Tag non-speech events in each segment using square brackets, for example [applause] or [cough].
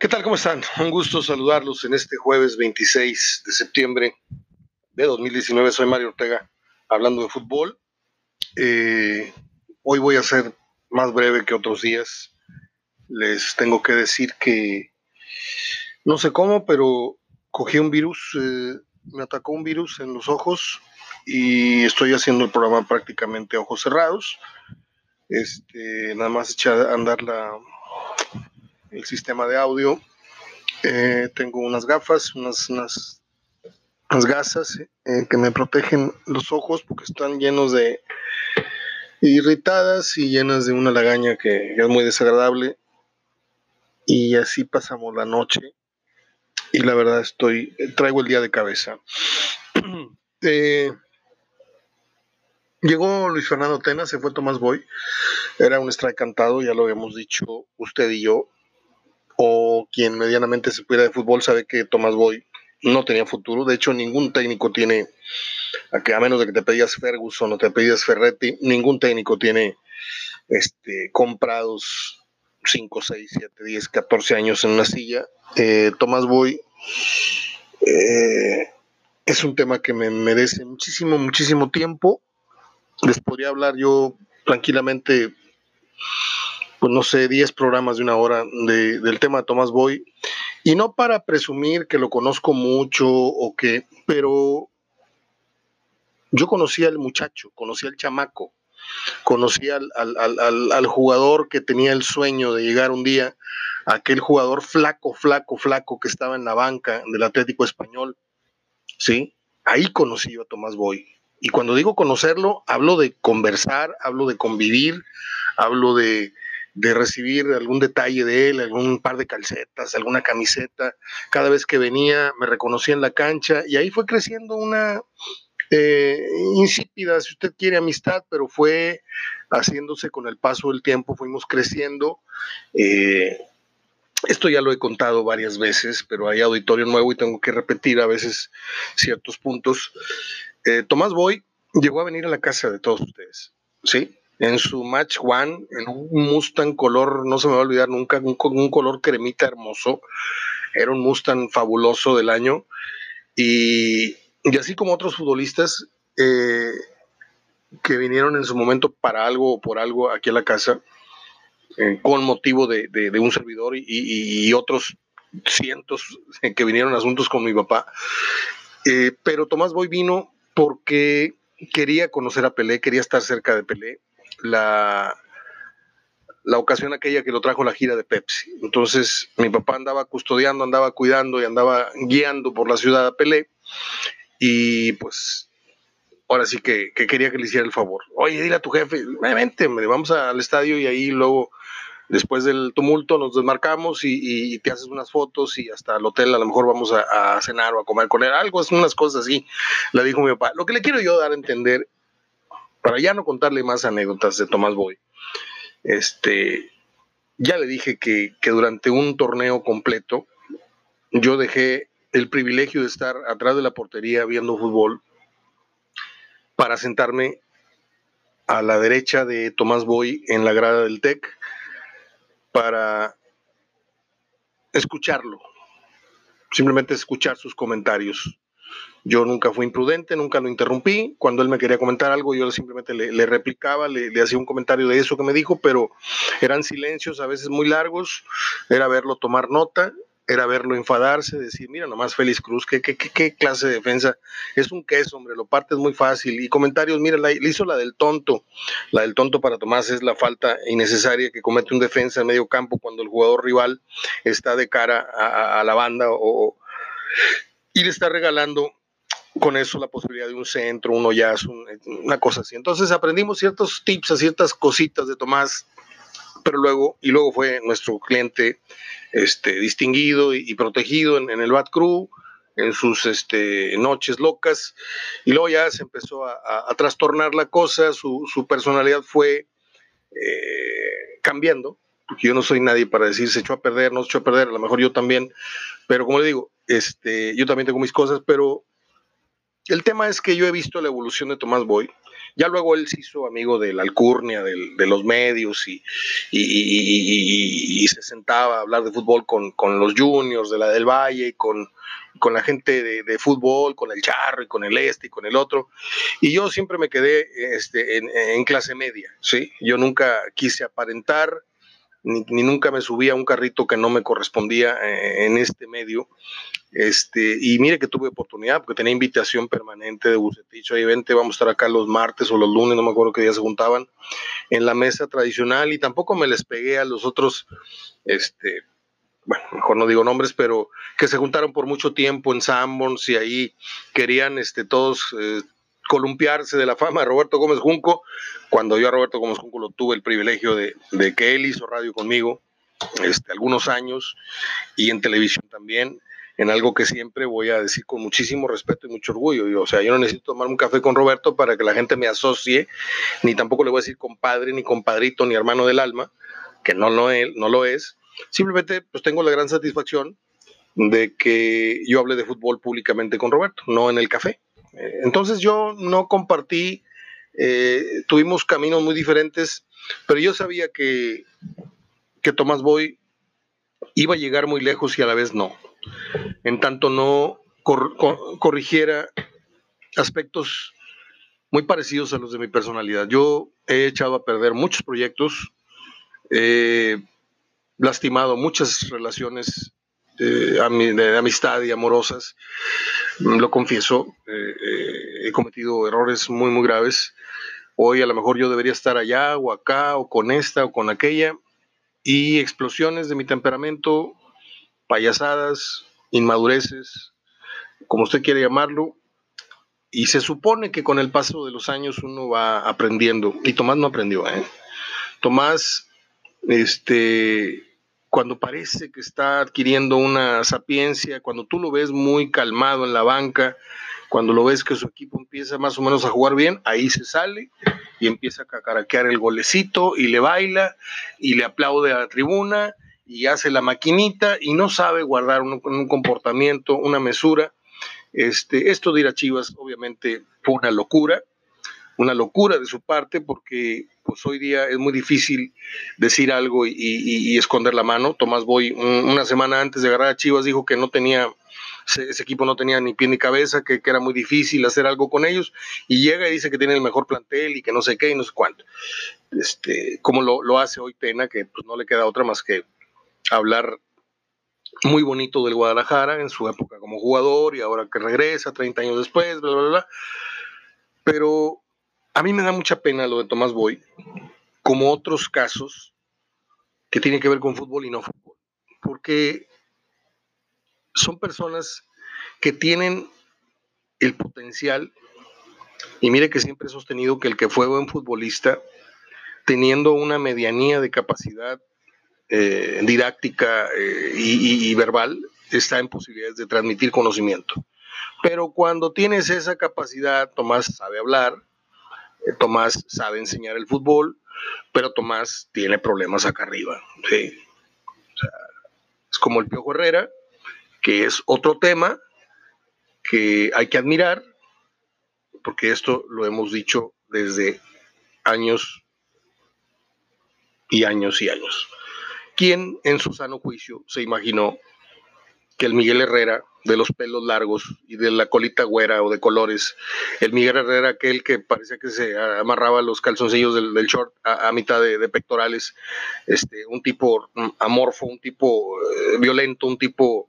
¿Qué tal? ¿Cómo están? Un gusto saludarlos en este jueves 26 de septiembre de 2019. Soy Mario Ortega, hablando de fútbol. Eh, hoy voy a ser más breve que otros días. Les tengo que decir que no sé cómo, pero cogí un virus, eh, me atacó un virus en los ojos y estoy haciendo el programa prácticamente a ojos cerrados. Este, nada más eché a andar la, el sistema de audio. Eh, tengo unas gafas, unas, unas, gasas eh, que me protegen los ojos porque están llenos de irritadas y llenas de una lagaña que es muy desagradable. Y así pasamos la noche. Y la verdad estoy, traigo el día de cabeza. [clears throat] Eh, llegó Luis Fernando Tena, se fue Tomás Boy. Era un strike cantado, ya lo habíamos dicho usted y yo o quien medianamente se pudiera de fútbol sabe que Tomás Boy no tenía futuro. De hecho, ningún técnico tiene, a menos de que te pedías Ferguson o te pedías Ferretti, ningún técnico tiene este, comprados 5, 6, 7, 10, 14 años en una silla. Eh, Tomás Boy eh, es un tema que me merece muchísimo, muchísimo tiempo. Les podría hablar yo tranquilamente pues no sé, 10 programas de una hora del tema de Tomás Boy. Y no para presumir que lo conozco mucho o que, pero yo conocí al muchacho, conocí al chamaco, conocí al, al, jugador que tenía el sueño de llegar un día, aquel jugador flaco, flaco, flaco que estaba en la banca del Atlético Español. ¿Sí? Ahí conocí yo a Tomás Boy. Y cuando digo conocerlo, hablo de conversar, hablo de convivir, hablo de, de recibir algún detalle de él, algún par de calcetas, alguna camiseta. Cada vez que venía me reconocía en la cancha y ahí fue creciendo una eh, insípida, si usted quiere, amistad, pero fue haciéndose con el paso del tiempo, fuimos creciendo. Eh, esto ya lo he contado varias veces, pero hay auditorio nuevo y tengo que repetir a veces ciertos puntos. Eh, Tomás Boy llegó a venir a la casa de todos ustedes, ¿sí? En su match one, en un Mustang color, no se me va a olvidar nunca, un, un color cremita hermoso. Era un Mustang fabuloso del año. Y, así como otros futbolistas eh, que vinieron en su momento para algo o por algo aquí a la casa, eh, con motivo de, un servidor y, otros cientos [laughs] que vinieron asuntos con mi papá. Eh, pero Tomás Boy vino porque quería conocer a Pelé, quería estar cerca de Pelé la, la ocasión aquella que lo trajo la gira de Pepsi. Entonces mi papá andaba custodiando, andaba cuidando y andaba guiando por la ciudad de Pelé. Y pues ahora sí que, quería que le hiciera el favor. Oye, dile a tu jefe, vente, vamos al estadio y ahí luego, después del tumulto, nos desmarcamos y, te haces unas fotos y hasta el hotel a lo mejor vamos a, a, cenar o a comer con él. Algo, es unas cosas así, le dijo mi papá. Lo que le quiero yo dar a entender para ya no contarle más anécdotas de Tomás Boy, este, ya le dije que, durante un torneo completo yo dejé el privilegio de estar atrás de la portería viendo fútbol para sentarme a la derecha de Tomás Boy en la grada del TEC para escucharlo, simplemente escuchar sus comentarios. Yo nunca fui imprudente, nunca lo interrumpí. Cuando él me quería comentar algo, yo simplemente le, replicaba, le, hacía un comentario de eso que me dijo, pero eran silencios a veces muy largos, era verlo tomar nota era verlo enfadarse, decir, mira nomás Félix Cruz, ¿qué, qué, qué, clase de defensa? Es un queso, hombre, lo parte es muy fácil. Y comentarios, mira, le hizo la del tonto. La del tonto para Tomás es la falta innecesaria que comete un defensa en medio campo cuando el jugador rival está de cara a, la banda o, y le está regalando con eso la posibilidad de un centro, un hoyazo, una cosa así. Entonces aprendimos ciertos tips, ciertas cositas de Tomás, pero luego, y luego fue nuestro cliente este, distinguido y, protegido en, el Bat Crew, en sus este, noches locas, y luego ya se empezó a, trastornar la cosa, su, personalidad fue eh, cambiando, porque yo no soy nadie para decir se echó a perder, no se echó a perder, a lo mejor yo también, pero como le digo, este, yo también tengo mis cosas, pero el tema es que yo he visto la evolución de Tomás Boy. Ya luego él se hizo amigo de la alcurnia, de los medios y, y, se sentaba a hablar de fútbol con, con, los juniors de la del Valle y con, con la gente de, de, fútbol, con el Charro y con el Este y con el otro. Y yo siempre me quedé este, en, en clase media, ¿sí? Yo nunca quise aparentar, ni, nunca me subí a un carrito que no me correspondía eh, en este medio. Este, y mire que tuve oportunidad, porque tenía invitación permanente de Bucetich, ahí vente, vamos a estar acá los martes o los lunes, no me acuerdo qué día se juntaban, en la mesa tradicional, y tampoco me les pegué a los otros, este, bueno, mejor no digo nombres, pero que se juntaron por mucho tiempo en Sanborns y ahí querían este, todos eh, columpiarse de la fama de Roberto Gómez Junco, cuando yo a Roberto Gómez Junco lo tuve el privilegio de, que él hizo radio conmigo este, algunos años y en televisión también, en algo que siempre voy a decir con muchísimo respeto y mucho orgullo. o sea, yo no necesito tomar un café con Roberto para que la gente me asocie, ni tampoco le voy a decir compadre, ni compadrito, ni hermano del alma, que no lo, él, no lo es. Simplemente pues tengo la gran satisfacción de que yo hable de fútbol públicamente con Roberto, no en el café. Entonces yo no compartí, eh, tuvimos caminos muy diferentes, pero yo sabía que, que Tomás Boy iba a llegar muy lejos y a la vez no. En tanto no corrigiera aspectos muy parecidos a los de mi personalidad. Yo he echado a perder muchos proyectos, he lastimado muchas relaciones eh, amistad y amorosas, lo confieso, eh, eh, he cometido errores muy, muy graves. Hoy a lo mejor yo debería estar allá o acá o con esta o con aquella. Y explosiones de mi temperamento, payasadas, inmadureces, como usted quiere llamarlo. Y se supone que con el paso de los años uno va aprendiendo. Y Tomás no aprendió, ¿eh? Tomás, este, cuando parece que está adquiriendo una sapiencia, cuando tú lo ves muy calmado en la banca, cuando lo ves que su equipo empieza más o menos a jugar bien, ahí se sale y empieza a cacaraquear el golecito y le baila y le aplaude a la tribuna y hace la maquinita y no sabe guardar un, comportamiento, una mesura. Este, esto de Chivas obviamente fue una locura, una locura de su parte porque pues hoy día es muy difícil decir algo y, esconder la mano. Tomás Boy una semana antes de agarrar a Chivas dijo que no tenía, ese equipo no tenía ni pie ni cabeza, que, era muy difícil hacer algo con ellos y llega y dice que tiene el mejor plantel y que no sé qué y no sé cuánto. Este, como lo, hace hoy Tena, que pues no le queda otra más que hablar muy bonito del Guadalajara en su época como jugador y ahora que regresa 30 años después, bla, bla, bla. Pero a mí me da mucha pena lo de Tomás Boy, como otros casos que tienen que ver con fútbol y no fútbol, porque son personas que tienen el potencial, y mire que siempre he sostenido que el que fue buen futbolista, teniendo una medianía de capacidad eh, didáctica eh, y verbal, está en posibilidades de transmitir conocimiento. Pero cuando tienes esa capacidad, Tomás sabe hablar, Tomás sabe enseñar el fútbol, pero Tomás tiene problemas acá arriba. es como el Piojo Herrera, que es otro tema que hay que admirar, porque esto lo hemos dicho desde años y años y años. ¿Quién en su sano juicio se imaginó que el Miguel Herrera de los pelos largos y de la colita güera o de colores. El Miguel Herrera, aquel que parecía que se amarraba los calzoncillos del, short a, mitad de, pectorales, este, un tipo amorfo, un tipo eh, violento, un tipo,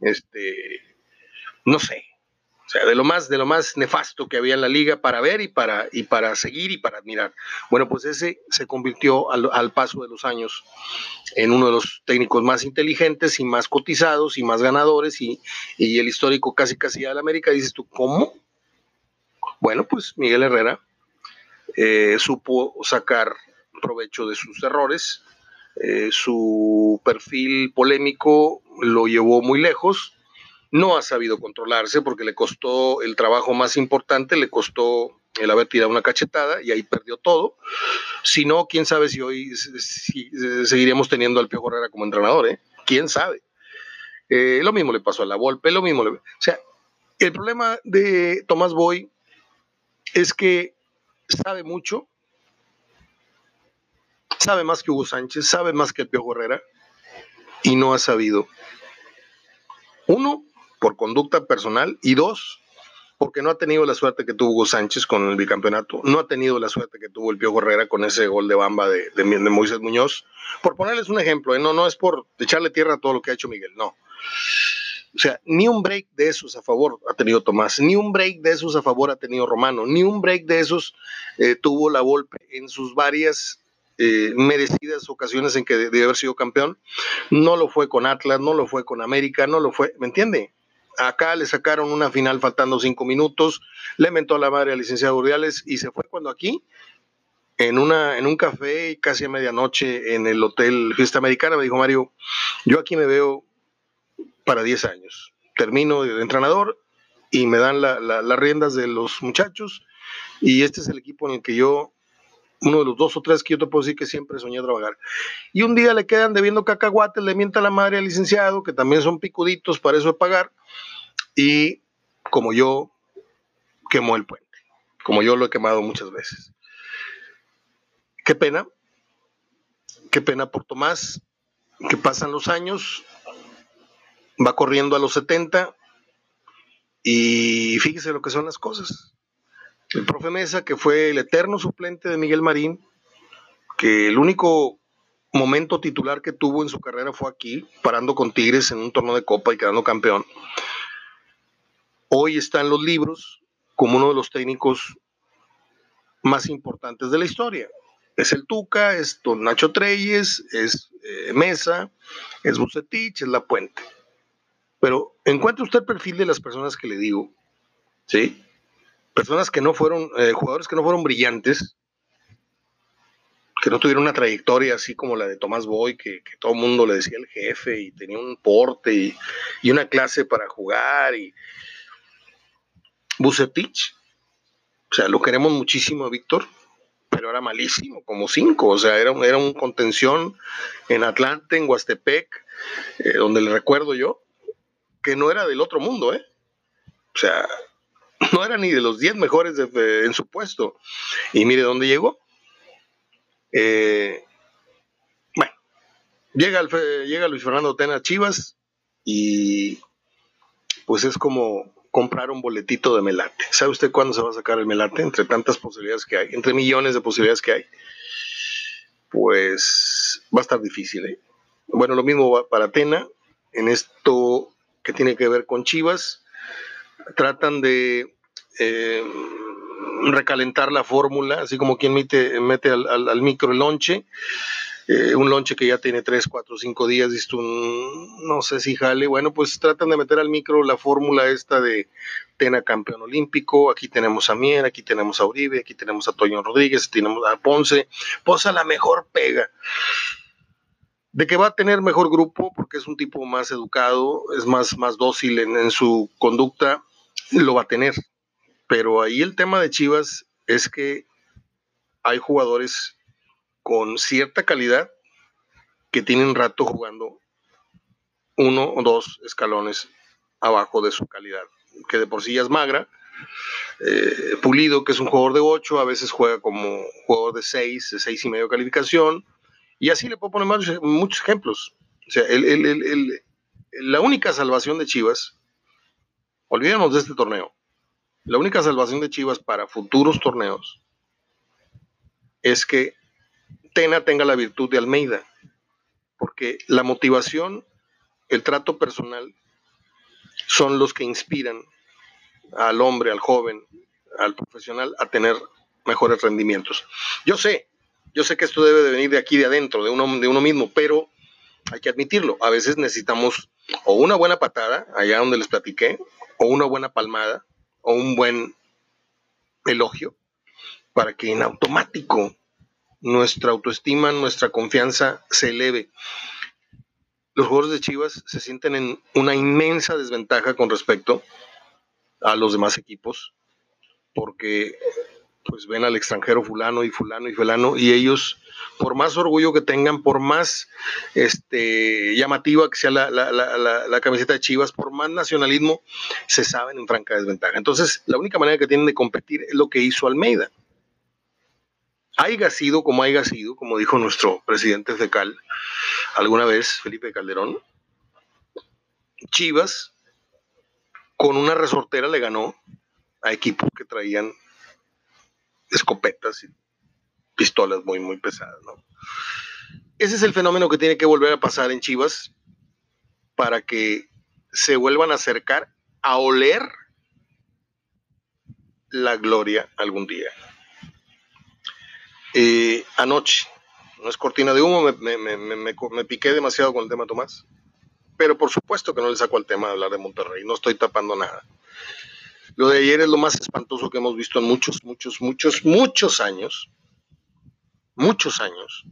este, no sé, de lo más, de lo más nefasto que había en la liga para ver y para, y para seguir y para admirar. Bueno, pues ese se convirtió al, paso de los años en uno de los técnicos más inteligentes y más cotizados y más ganadores y, el histórico casi casi de la América. Dices tú, ¿cómo? Bueno, pues Miguel Herrera eh, supo sacar provecho de sus errores, eh, su perfil polémico lo llevó muy lejos, no ha sabido controlarse porque le costó el trabajo más importante, le costó el haber tirado una cachetada y ahí perdió todo. Si no, quién sabe si hoy seguiríamos teniendo al Piojo Herrera como entrenador, ¿eh? ¿Quién sabe? Eh, lo mismo le pasó a la Volpe, lo mismo le... O sea, el problema de Tomás Boy es que sabe mucho, sabe más que Hugo Sánchez, sabe más que el Pío Herrera y no ha sabido. Uno, por conducta personal y dos, porque no ha tenido la suerte que tuvo Hugo Sánchez con el bicampeonato, no ha tenido la suerte que tuvo el Pío Herrera con ese gol de bamba de, de, Moisés Muñoz. Por ponerles un ejemplo, ¿eh? no, no es por echarle tierra a todo lo que ha hecho Miguel, no. O sea, ni un break de esos a favor ha tenido Tomás, ni un break de esos a favor ha tenido Romano, ni un break de esos eh, tuvo la Volpe en sus varias eh, merecidas ocasiones en que debe haber sido campeón. No lo fue con Atlas, no lo fue con América, no lo fue, ¿me entiende? Acá le sacaron una final faltando cinco minutos, le mentó a la madre al licenciado Urdiales y se fue cuando aquí, en, una, en un café casi a medianoche en el Hotel Fiesta Americana, me dijo Mario, yo aquí me veo para 10 años. Termino de entrenador y me dan las riendas de los muchachos y este es el equipo en el que yo, uno de los dos o tres que yo te puedo decir que siempre soñé trabajar. Y un día le quedan debiendo cacahuates, le mienta la madre al licenciado, que también son picuditos para eso de pagar, y como yo quemó el puente, como yo lo he quemado muchas veces. Qué pena, qué pena por Tomás, que pasan los años, va corriendo a los 70 y fíjese lo que son las cosas. El profe Mesa, que fue el eterno suplente de Miguel Marín, que el único momento titular que tuvo en su carrera fue aquí, parando con Tigres en un torneo de copa y quedando campeón. Hoy está en los libros como uno de los técnicos más importantes de la historia. Es el Tuca, es Don Nacho Treyes, es eh, Mesa, es Bucetich, es La Puente. Pero encuentre usted el perfil de las personas que le digo, ¿sí? Personas que no fueron, eh, jugadores que no fueron brillantes, que no tuvieron una trayectoria así como la de Tomás Boy, que, todo el mundo le decía el jefe y tenía un porte y, una clase para jugar. Y Bucetich, o sea, lo queremos muchísimo a Víctor, pero era malísimo, como cinco, o sea, era, era un contención en Atlante, en Huastepec, eh, donde le recuerdo yo, que no era del otro mundo, ¿eh? O sea, [laughs] no era ni de los 10 mejores en su puesto. Y mire dónde llegó. Eh, bueno, llega, llega Luis Fernando Tena Chivas y pues es como comprar un boletito de melate. ¿Sabe usted cuándo se va a sacar el melate? Entre tantas posibilidades que hay, entre millones de posibilidades que hay. Pues va a estar difícil. ¿eh? Bueno, lo mismo va para Tena. En esto que tiene que ver con Chivas. Tratan de eh, recalentar la fórmula, así como quien mete, mete al, micro el lonche. Eh, un lonche que ya tiene 3, 4, 5 días, visto un, no sé si jale, bueno, pues tratan de meter al micro la fórmula esta de Tena campeón olímpico, aquí tenemos a Mier, aquí tenemos a Uribe, aquí tenemos a Toño Rodríguez, tenemos a Ponce, posa la mejor pega. De que va a tener mejor grupo porque es un tipo más educado, es más, más dócil en, su conducta, lo va a tener. Pero ahí el tema de Chivas es que hay jugadores con cierta calidad que tienen rato jugando uno o dos escalones abajo de su calidad, que de por sí ya es magra. Eh, Pulido, que es un jugador de 8, a veces juega como jugador de 6, de 6 y medio calificación. Y así le puedo poner muchos ejemplos. O sea, la única salvación de Chivas, olvidemos de este torneo, la única salvación de Chivas para futuros torneos es que Tena tenga la virtud de Almeida, porque la motivación, el trato personal, son los que inspiran al hombre, al joven, al profesional a tener mejores rendimientos. Yo sé, yo sé que esto debe de venir de aquí, de adentro, de uno, de uno mismo, pero hay que admitirlo. A veces necesitamos o una buena patada, allá donde les platiqué, o una buena palmada, o un buen elogio, para que en automático nuestra autoestima, nuestra confianza se eleve. Los jugadores de Chivas se sienten en una inmensa desventaja con respecto a los demás equipos, porque pues ven al extranjero fulano y fulano y fulano y ellos, por más orgullo que tengan, por más este, llamativa que sea la, la, camiseta de Chivas, por más nacionalismo, se saben en franca desventaja. Entonces, la única manera que tienen de competir es lo que hizo Almeida. haya sido como haya sido, como dijo nuestro presidente fecal alguna vez, Felipe Calderón, Chivas con una resortera le ganó a equipos que traían escopetas y pistolas muy, muy pesadas, ¿no? Ese es el fenómeno que tiene que volver a pasar en Chivas para que se vuelvan a acercar a oler la gloria algún día. Eh, anoche, no es cortina de humo, me, me, piqué demasiado con el tema Tomás, pero por supuesto que no le saco al tema de hablar de Monterrey, no estoy tapando nada. Lo de ayer es lo más espantoso que hemos visto en muchos, muchos, muchos, muchos años. Muchos años.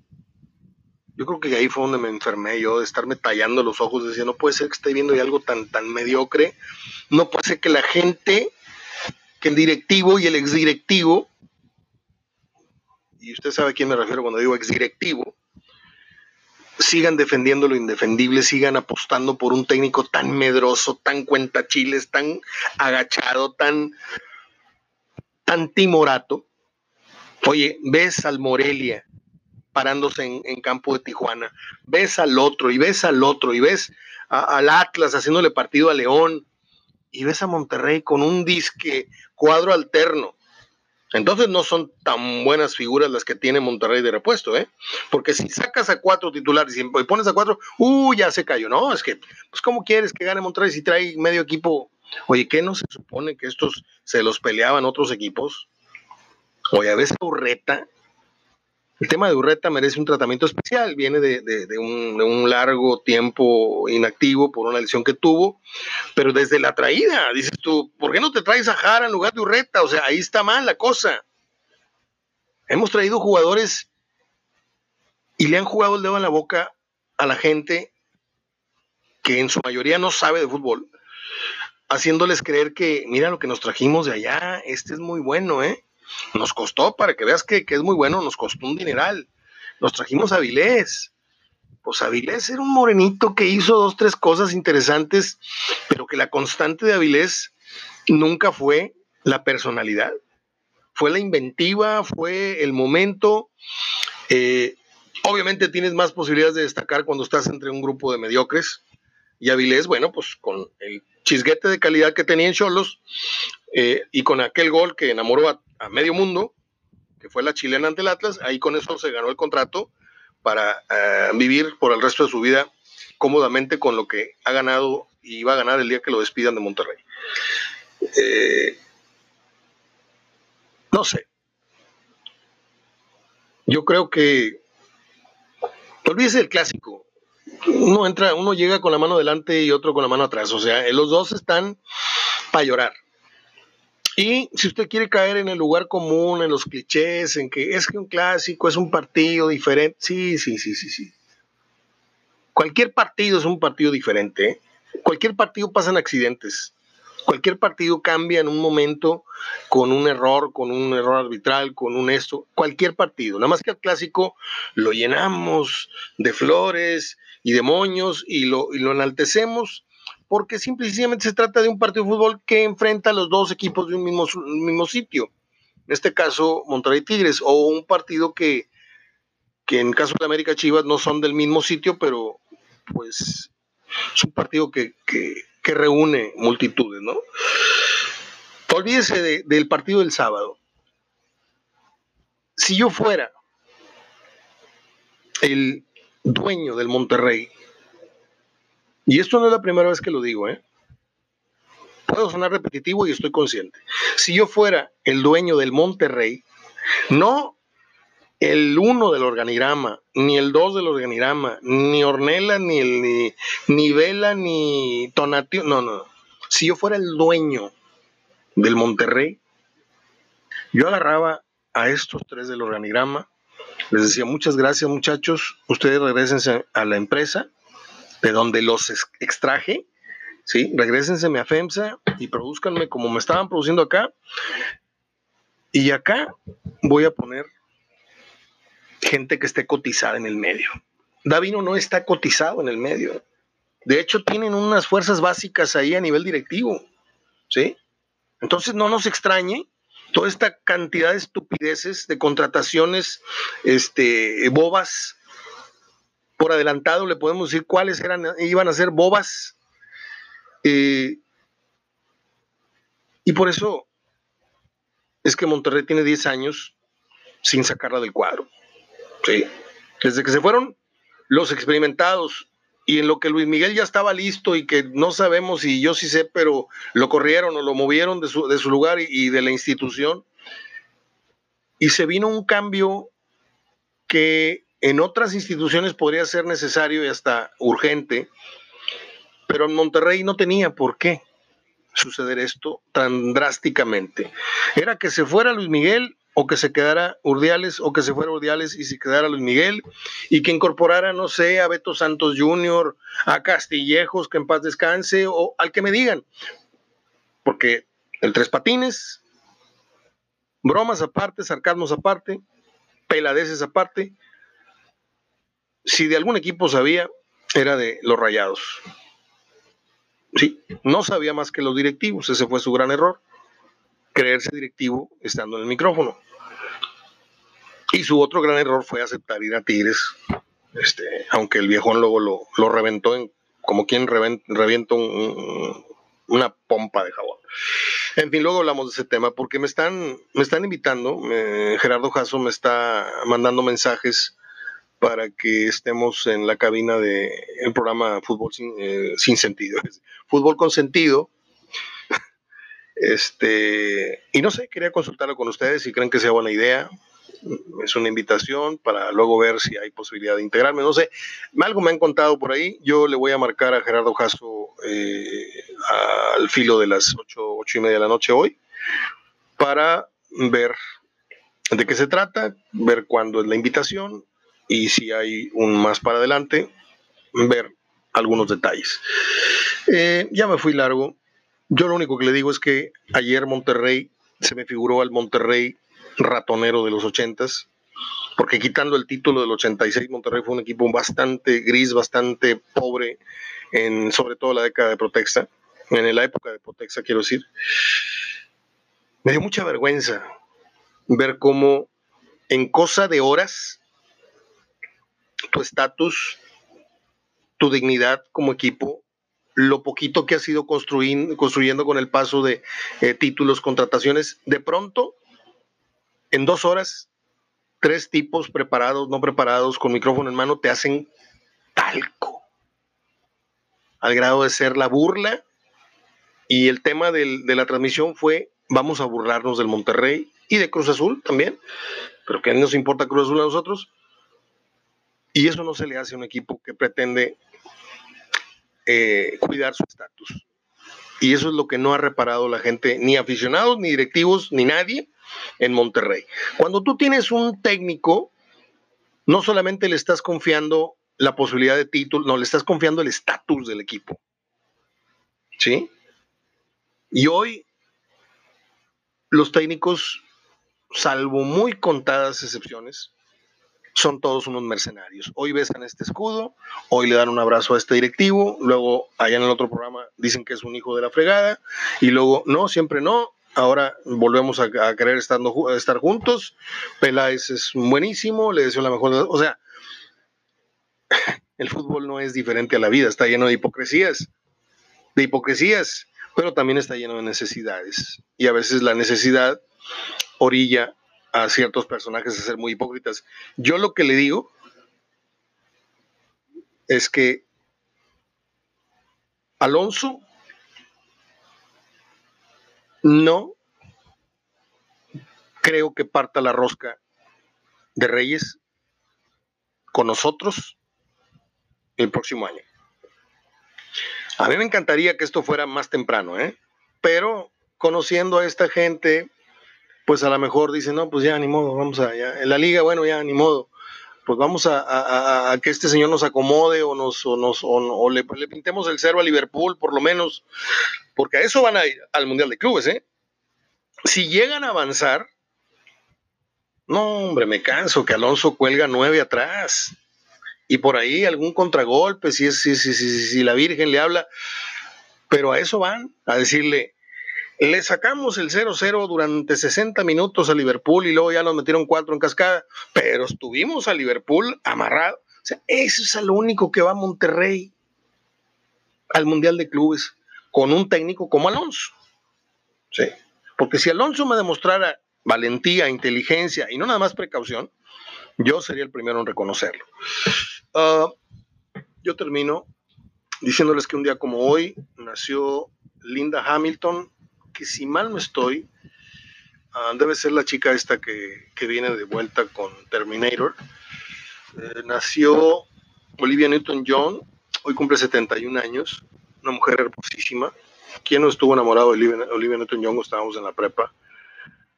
Yo creo que ahí fue donde me enfermé yo de estarme tallando los ojos, decía, no puede ser que esté viendo algo tan, tan mediocre, no puede ser que la gente, que el directivo y el exdirectivo, y usted sabe a quién me refiero cuando digo exdirectivo, sigan defendiendo lo indefendible, sigan apostando por un técnico tan medroso, tan cuentachiles, tan agachado, tan, tan timorato. Oye, ves al Morelia parándose en, campo de Tijuana, ves al otro y ves al otro y ves al Atlas haciéndole partido a León y ves a Monterrey con un disque cuadro alterno entonces no son tan buenas figuras las que tiene Monterrey de repuesto, ¿eh? Porque si sacas a cuatro titulares y pones a cuatro, ¡uh! Ya se cayó. No, es que, pues, ¿cómo quieres que gane Monterrey si trae medio equipo? Oye, ¿qué no se supone que estos se los peleaban otros equipos? Oye, a veces Urreta el tema de Urreta merece un tratamiento especial, viene de, un, largo tiempo inactivo por una lesión que tuvo, pero desde la traída, dices tú, ¿por qué no te traes a Jara en lugar de Urreta? O sea, ahí está mal la cosa. Hemos traído jugadores y le han jugado el dedo en la boca a la gente que en su mayoría no sabe de fútbol, haciéndoles creer que, mira lo que nos trajimos de allá, este es muy bueno, ¿eh? Nos costó, para que veas que, es muy bueno, nos costó un dineral. Nos trajimos a Vilés. Pues Avilés era un morenito que hizo dos, tres cosas interesantes, pero que la constante de Avilés nunca fue la personalidad. Fue la inventiva, fue el momento. Eh, obviamente tienes más posibilidades de destacar cuando estás entre un grupo de mediocres. Y Avilés, bueno, pues con el chisguete de calidad que tenía en Cholos eh, y con aquel gol que enamoró a, a medio mundo, que fue la chilena ante el Atlas, ahí con eso se ganó el contrato para eh, vivir por el resto de su vida cómodamente con lo que ha ganado y va a ganar el día que lo despidan de Monterrey. Eh, no sé. Yo creo que olvídese el clásico. Uno entra, uno llega con la mano delante y otro con la mano atrás. O sea, los dos están para llorar. Y si usted quiere caer en el lugar común, en los clichés, en que es que un clásico es un partido diferente, sí, sí, sí, sí, sí. Cualquier partido es un partido diferente. ¿eh? Cualquier partido pasan accidentes. Cualquier partido cambia en un momento con un error, con un error arbitral, con un esto. Cualquier partido. Nada más que el clásico lo llenamos de flores y de moños y lo, y lo enaltecemos porque simplemente se trata de un partido de fútbol que enfrenta a los dos equipos de un mismo, sitio. En este caso, Monterrey Tigres, o un partido que, que en caso de América Chivas no son del mismo sitio, pero pues es un partido que, reúne multitudes, ¿no? Olvídese del partido del sábado. Si yo fuera el dueño del Monterrey, y esto no es la primera vez que lo digo, ¿eh? Puedo sonar repetitivo y estoy consciente. Si yo fuera el dueño del Monterrey, no el uno del organigrama, ni el dos del organigrama, ni Ornella, ni, el, ni, Vela, ni Tonatio, no, no. Si yo fuera el dueño del Monterrey, yo agarraba a estos tres del organigrama, les decía muchas gracias muchachos, ustedes regresen a la empresa, de donde los extraje, ¿sí? Regrésense a FEMSA y produzcanme como me estaban produciendo acá. Y acá voy a poner gente que esté cotizada en el medio. Davino no está cotizado en el medio. De hecho, tienen unas fuerzas básicas ahí a nivel directivo, ¿sí? Entonces no nos extrañe toda esta cantidad de estupideces, de contrataciones este, bobas, por adelantado le podemos decir cuáles eran, iban a ser bobas. Eh, y por eso es que Monterrey tiene 10 años sin sacarla del cuadro. Sí. Desde que se fueron los experimentados y en lo que Luis Miguel ya estaba listo y que no sabemos y yo sí sé, pero lo corrieron o lo movieron de su, de su lugar y, de la institución. Y se vino un cambio que en otras instituciones podría ser necesario y hasta urgente, pero en Monterrey no tenía por qué suceder esto tan drásticamente. Era que se fuera Luis Miguel o que se quedara Urdiales o que se fuera Urdiales y se quedara Luis Miguel y que incorporara, no sé, a Beto Santos Jr., a Castillejos, que en paz descanse, o al que me digan. Porque el Tres Patines, bromas aparte, sarcasmos aparte, peladeces aparte, si de algún equipo sabía, era de los rayados. Sí, no sabía más que los directivos, ese fue su gran error creerse directivo estando en el micrófono. Y su otro gran error fue aceptar ir a Tigres, este, aunque el viejón luego lo, lo reventó en, como quien revienta una pompa de jabón. En fin, luego hablamos de ese tema porque me están, me están invitando, Gerardo Jasso me está mandando mensajes para que estemos en la cabina del el programa Fútbol sin, eh, sin sentido. Fútbol con sentido, este, y no sé, quería consultarlo con ustedes si creen que sea buena idea. Es una invitación para luego ver si hay posibilidad de integrarme. No sé, algo me han contado por ahí. Yo le voy a marcar a Gerardo Jasso eh, al filo de las ocho, ocho y media de la noche hoy para ver de qué se trata, ver cuándo es la invitación y si hay un más para adelante, ver algunos detalles. Eh, ya me fui largo. Yo lo único que le digo es que ayer Monterrey se me figuró al Monterrey ratonero de los ochentas, porque quitando el título del 86, Monterrey fue un equipo bastante gris, bastante pobre, en sobre todo la década de Protexa, en la época de Protexa, quiero decir. Me dio mucha vergüenza ver cómo en cosa de horas tu estatus, tu dignidad como equipo lo poquito que ha sido construyendo, con el paso de eh, títulos, contrataciones, de pronto, en dos horas, tres tipos preparados, no preparados, con micrófono en mano, te hacen talco, al grado de ser la burla. Y el tema de la transmisión fue, vamos a burlarnos del Monterrey y de Cruz Azul también, pero que nos importa Cruz Azul a nosotros. Y eso no se le hace a un equipo que pretende eh, cuidar su estatus. Y eso es lo que no ha reparado la gente, ni aficionados, ni directivos, ni nadie en Monterrey. Cuando tú tienes un técnico, no solamente le estás confiando la posibilidad de título, no, le estás confiando el estatus del equipo. ¿Sí? Y hoy los técnicos, salvo muy contadas excepciones, son todos unos mercenarios. Hoy besan este escudo, hoy le dan un abrazo a este directivo, luego allá en el otro programa dicen que es un hijo de la fregada, y luego no, siempre no. Ahora volvemos a, querer estando, estar juntos. Peláez es buenísimo, le deseo la mejor. O sea, [laughs] el fútbol no es diferente a la vida, está lleno de hipocresías, de hipocresías, pero también está lleno de necesidades. Y a veces la necesidad orilla a ciertos personajes a ser muy hipócritas. Yo lo que le digo es que Alonso no creo que parta la rosca de Reyes con nosotros el próximo año. A mí me encantaría que esto fuera más temprano, ¿eh? pero conociendo a esta gente, pues a lo mejor dicen, no, pues ya ni modo, vamos a, en la liga, bueno, ya ni modo, pues vamos a, que este señor nos acomode o nos, o nos, o, le, le, pintemos el cero a Liverpool, por lo menos, porque a eso van a ir al Mundial de Clubes, ¿eh? Si llegan a avanzar, no, hombre, me canso que Alonso cuelga nueve atrás. Y por ahí algún contragolpe, si, es, si, si, si, si la Virgen le habla. Pero a eso van, a decirle, Le sacamos el 0-0 durante 60 minutos a Liverpool y luego ya nos metieron cuatro en cascada, pero estuvimos a Liverpool amarrado. O eso es lo único que va a Monterrey al Mundial de Clubes con un técnico como Alonso. Sí. Porque si Alonso me demostrara valentía, inteligencia y no nada más precaución, yo sería el primero en reconocerlo. Ah, yo termino diciéndoles que un día como hoy nació Linda Hamilton, que si mal no estoy, ah, debe ser la chica esta que, viene de vuelta con Terminator. Eh, nació Olivia Newton-John, hoy cumple 71 años, una mujer hermosísima. ¿Quién no estuvo enamorado de Olivia, Newton-John? Estábamos en la prepa.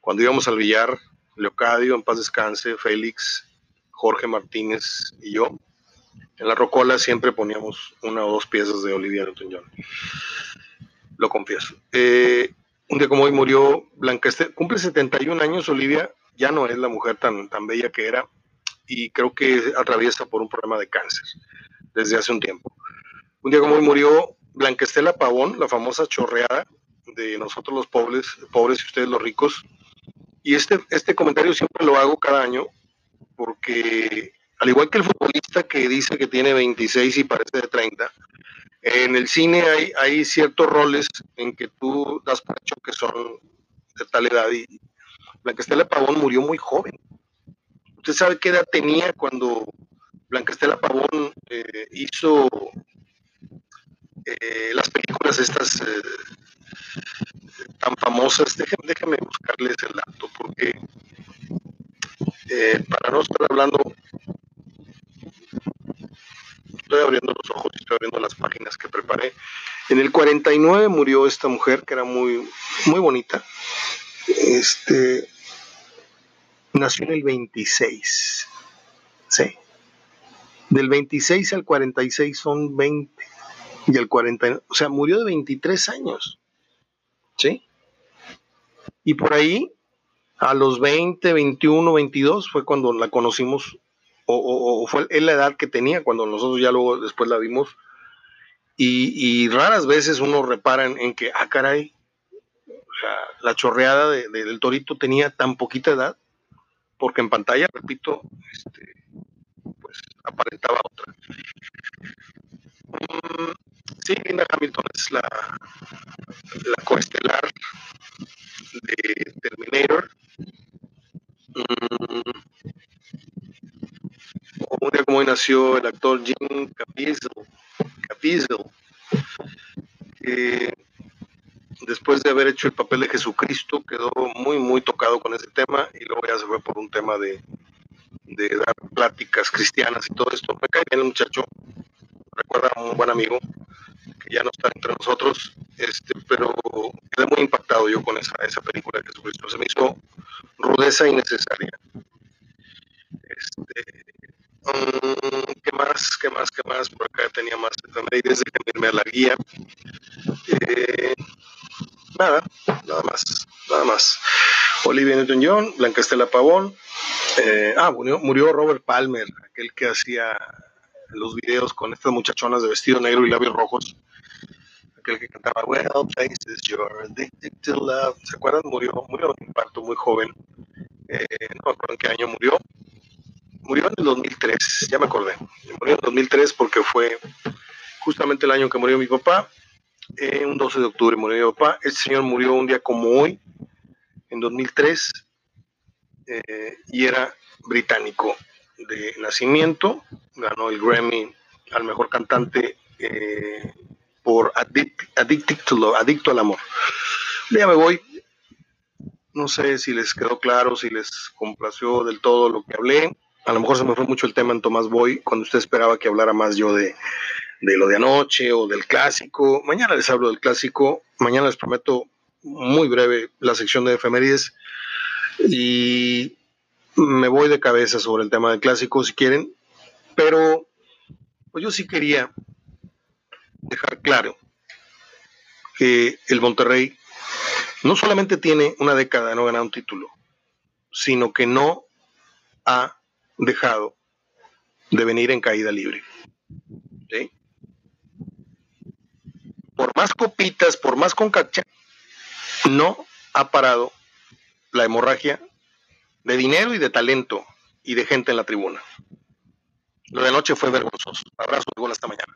Cuando íbamos al billar, Leocadio, en paz descanse, Félix, Jorge Martínez y yo, en la rocola siempre poníamos una o dos piezas de Olivia Newton-John. Lo confieso. Eh, un día como hoy murió Blanca Estela, cumple 71 años Olivia, ya no es la mujer tan, tan bella que era y creo que atraviesa por un problema de cáncer desde hace un tiempo. Un día como hoy murió Blanca Estela Pavón, la famosa chorreada de nosotros los pobres, pobres y ustedes los ricos. Y este, este comentario siempre lo hago cada año porque al igual que el futbolista que dice que tiene 26 y parece de 30, en el cine hay, hay ciertos roles en que tú das por hecho que son de tal edad y Blanca Pavón murió muy joven. ¿Usted sabe qué edad tenía cuando Blanca Pavón eh, hizo eh, las películas estas eh, tan famosas? Déjenme buscarles el dato porque para no estar hablando estoy abriendo los ojos y estoy abriendo las páginas que preparé. En el 49 murió esta mujer que era muy, muy bonita. Este, nació en el 26. Sí. Del 26 al 46 son 20. Y el 40, o sea, murió de 23 años. ¿Sí? Y por ahí, a los 20, 21, 22 fue cuando la conocimos o, fue la edad que tenía cuando nosotros ya luego después la vimos. Y, raras veces uno repara en, que, ah, caray, la chorreada del torito tenía tan poquita edad, porque en pantalla, repito, este, pues aparentaba otra. Mm, sí, Linda Hamilton es la, la coestelar de Terminator. Mm, un día como hoy nació el actor Jim Caviezel, que después de haber hecho el papel de Jesucristo quedó muy, muy tocado con ese tema y luego ya se fue por un tema de, dar pláticas cristianas y todo esto. Me cae bien el muchacho, recuerda a un buen amigo que ya no está entre nosotros, este, pero quedé muy impactado yo con esa, esa película de Jesucristo. Se me hizo rudeza innecesaria. Este, ¿Qué más? ¿Qué más? ¿Qué más? Por acá tenía más efemérides, de irme a la guía. Eh, nada, nada más, nada más. Olivia Newton-John, Blanca Estela Pavón. Eh, ah, murió, murió Robert Palmer, aquel que hacía los videos con estas muchachonas de vestido negro y labios rojos. Aquel que cantaba Well, places you're addicted to love. ¿Se acuerdan? Murió, murió de un parto muy joven. Eh, no me acuerdo en qué año murió murió en el 2003, ya me acordé. Murió en el 2003 porque fue justamente el año que murió mi papá. Eh, un 12 de octubre murió mi papá. Este señor murió un día como hoy, en 2003, eh, y era británico de nacimiento. Ganó el Grammy al mejor cantante eh, por Addict, to Love, Adicto al Amor. Ya me voy. No sé si les quedó claro, si les complació del todo lo que hablé a lo mejor se me fue mucho el tema en Tomás Boy, cuando usted esperaba que hablara más yo de, lo de anoche o del clásico. Mañana les hablo del clásico, mañana les prometo muy breve la sección de efemérides. Y me voy de cabeza sobre el tema del clásico si quieren, pero pues yo sí quería dejar claro que el Monterrey no solamente tiene una década de no ganar un título, sino que no ha dejado de venir en caída libre. Por más copitas, por más concacha, no ha parado la hemorragia de dinero y de talento y de gente en la tribuna. Lo de anoche fue vergonzoso. Abrazo gol hasta mañana.